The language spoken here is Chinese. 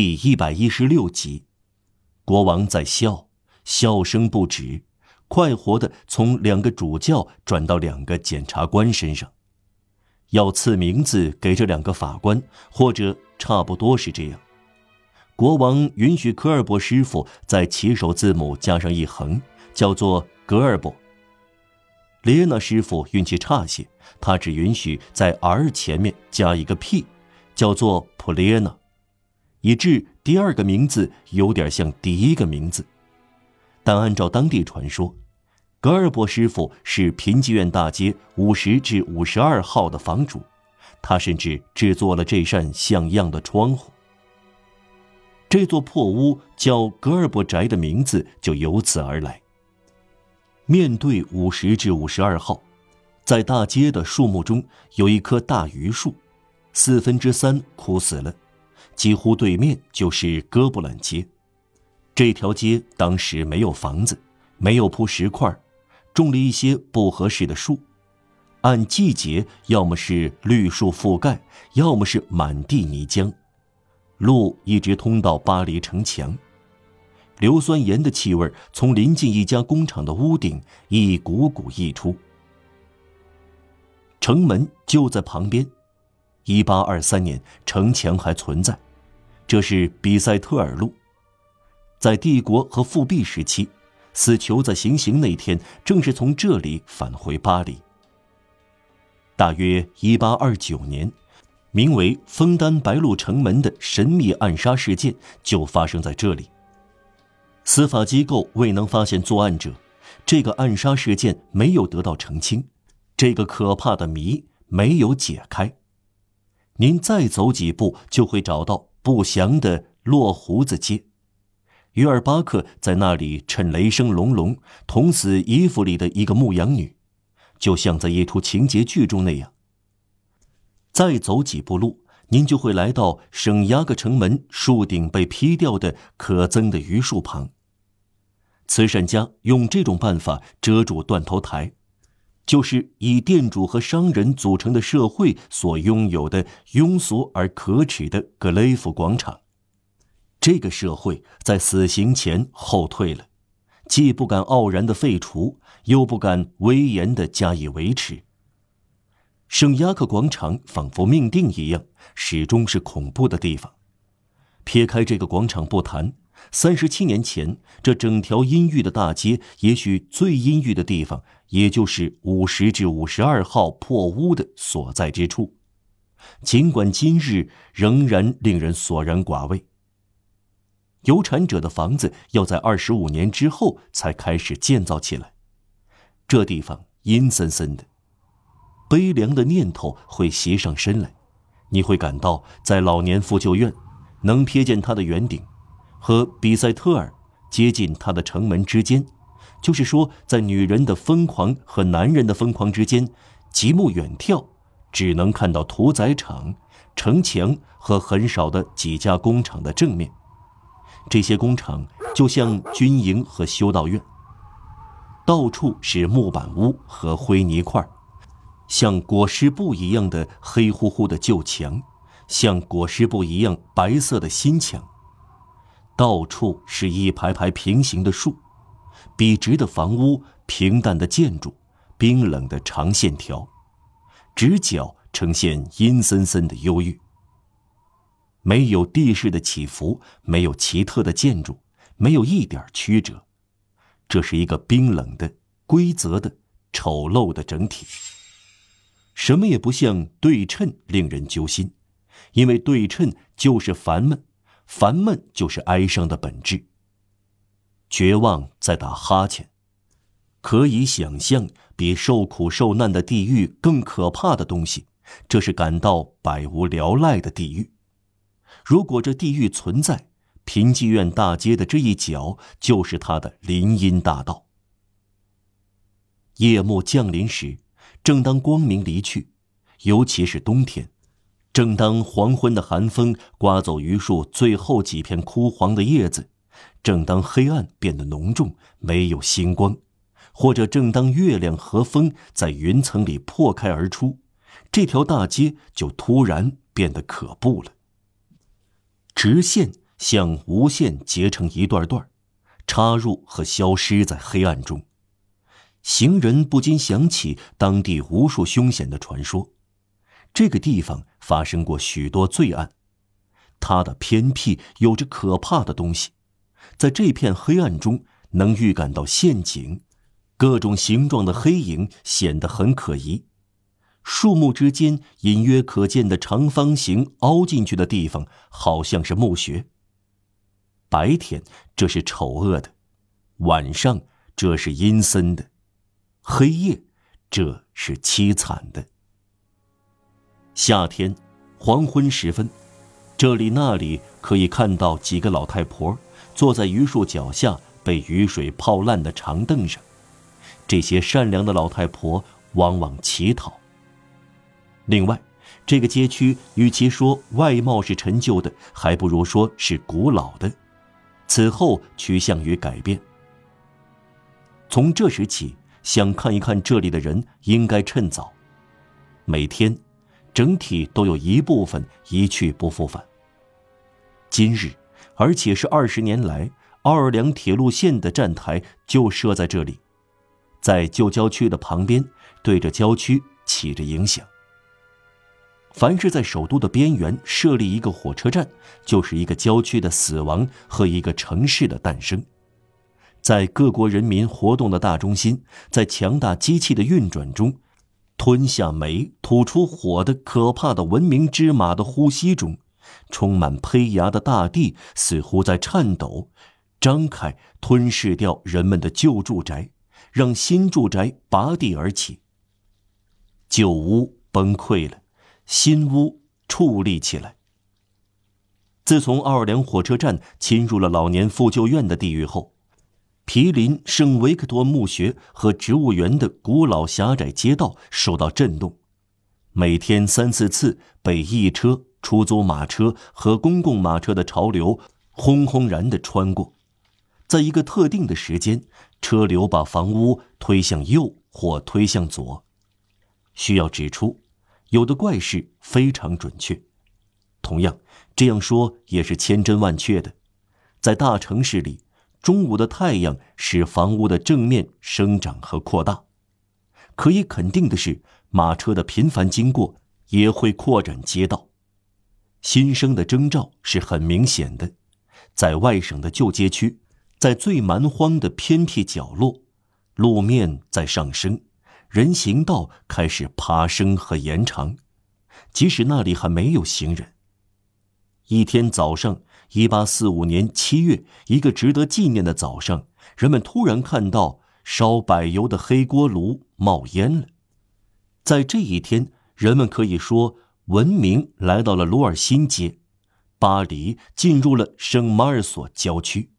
第一百一十六集，国王在笑，笑声不止，快活的从两个主教转到两个检察官身上，要赐名字给这两个法官，或者差不多是这样。国王允许科尔伯师傅在起手字母加上一横，叫做格尔伯。列娜师傅运气差些，他只允许在 R 前面加一个 P，叫做普列娜。以致第二个名字有点像第一个名字，但按照当地传说，格尔伯师傅是贫瘠院大街五十至五十二号的房主，他甚至制作了这扇像样的窗户。这座破屋叫格尔伯宅的名字就由此而来。面对五十至五十二号，在大街的树木中有一棵大榆树，四分之三枯死了。几乎对面就是哥布兰街，这条街当时没有房子，没有铺石块，种了一些不合适的树，按季节要么是绿树覆盖，要么是满地泥浆，路一直通到巴黎城墙，硫酸盐的气味从临近一家工厂的屋顶一股股溢出，城门就在旁边，一八二三年城墙还存在。这是比塞特尔路，在帝国和复辟时期，死囚在行刑那天正是从这里返回巴黎。大约一八二九年，名为“枫丹白露城门”的神秘暗杀事件就发生在这里。司法机构未能发现作案者，这个暗杀事件没有得到澄清，这个可怕的谜没有解开。您再走几步，就会找到。不祥的落胡子街，约尔巴克在那里趁雷声隆隆捅死衣服里的一个牧羊女，就像在一出情节剧中那样。再走几步路，您就会来到圣雅各城门树顶被劈掉的可憎的榆树旁。慈善家用这种办法遮住断头台。就是以店主和商人组成的社会所拥有的庸俗而可耻的格雷夫广场，这个社会在死刑前后退了，既不敢傲然的废除，又不敢威严的加以维持。圣雅克广场仿佛命定一样，始终是恐怖的地方。撇开这个广场不谈。三十七年前，这整条阴郁的大街，也许最阴郁的地方，也就是五十至五十二号破屋的所在之处。尽管今日仍然令人索然寡味。有产者的房子要在二十五年之后才开始建造起来。这地方阴森森的，悲凉的念头会袭上身来。你会感到，在老年妇救院，能瞥见它的圆顶。和比塞特尔接近他的城门之间，就是说，在女人的疯狂和男人的疯狂之间，极目远眺，只能看到屠宰场、城墙和很少的几家工厂的正面。这些工厂就像军营和修道院，到处是木板屋和灰泥块，像裹尸布一样的黑乎乎的旧墙，像裹尸布一样白色的新墙。到处是一排排平行的树，笔直的房屋，平淡的建筑，冰冷的长线条，直角呈现阴森森的忧郁。没有地势的起伏，没有奇特的建筑，没有一点曲折，这是一个冰冷的、规则的、丑陋的整体。什么也不像对称，令人揪心，因为对称就是烦闷。烦闷就是哀伤的本质。绝望在打哈欠，可以想象比受苦受难的地狱更可怕的东西，这是感到百无聊赖的地狱。如果这地狱存在，平济院大街的这一角就是它的林荫大道。夜幕降临时，正当光明离去，尤其是冬天。正当黄昏的寒风刮走榆树最后几片枯黄的叶子，正当黑暗变得浓重，没有星光，或者正当月亮和风在云层里破开而出，这条大街就突然变得可怖了。直线像无限结成一段段，插入和消失在黑暗中。行人不禁想起当地无数凶险的传说，这个地方发生过许多罪案，它的偏僻有着可怕的东西，在这片黑暗中能预感到陷阱，各种形状的黑影显得很可疑。树木之间隐约可见的长方形凹进去的地方，好像是墓穴。白天这是丑恶的，晚上这是阴森的，黑夜这是凄惨的。夏天，黄昏时分，这里那里可以看到几个老太婆坐在榆树脚下被雨水泡烂的长凳上，这些善良的老太婆往往乞讨。另外，这个街区与其说外貌是陈旧的，还不如说是古老的。此后趋向于改变。从这时起，想看一看这里的人，应该趁早。每天，整体都有一部分一去不复返。今日，而且是二十年来，奥尔良铁路线的站台就设在这里，在旧郊区的旁边，对着郊区起着影响。凡是在首都的边缘设立一个火车站，就是一个郊区的死亡和一个城市的诞生。在各国人民活动的大中心，在强大机器的运转中，吞下煤、吐出火的可怕的文明之马的呼吸中，充满胚芽的大地似乎在颤抖，张开吞噬掉人们的旧住宅，让新住宅拔地而起。旧屋崩溃了。新屋矗立起来。自从奥尔良火车站侵入了老年妇救院的地域后，毗邻圣维克多墓穴和植物园的古老狭窄街道受到震动，每天三四次被一车、出租马车和公共马车的潮流轰轰然地穿过，在一个特定的时间，车流把房屋推向右或推向左。需要指出。有的怪事非常准确，同样这样说也是千真万确的。在大城市里，中午的太阳使房屋的正面生长和扩大。可以肯定的是，马车的频繁经过也会扩展街道。新生的征兆是很明显的，在外省的旧街区，在最蛮荒的偏僻角落，路面在上升。人行道开始爬升和延长，即使那里还没有行人。一天早上，一八四五年七月，一个值得纪念的早上，人们突然看到烧柏油的黑锅炉冒烟了。在这一天，人们可以说文明来到了鲁尔新街，巴黎进入了圣马尔索郊区。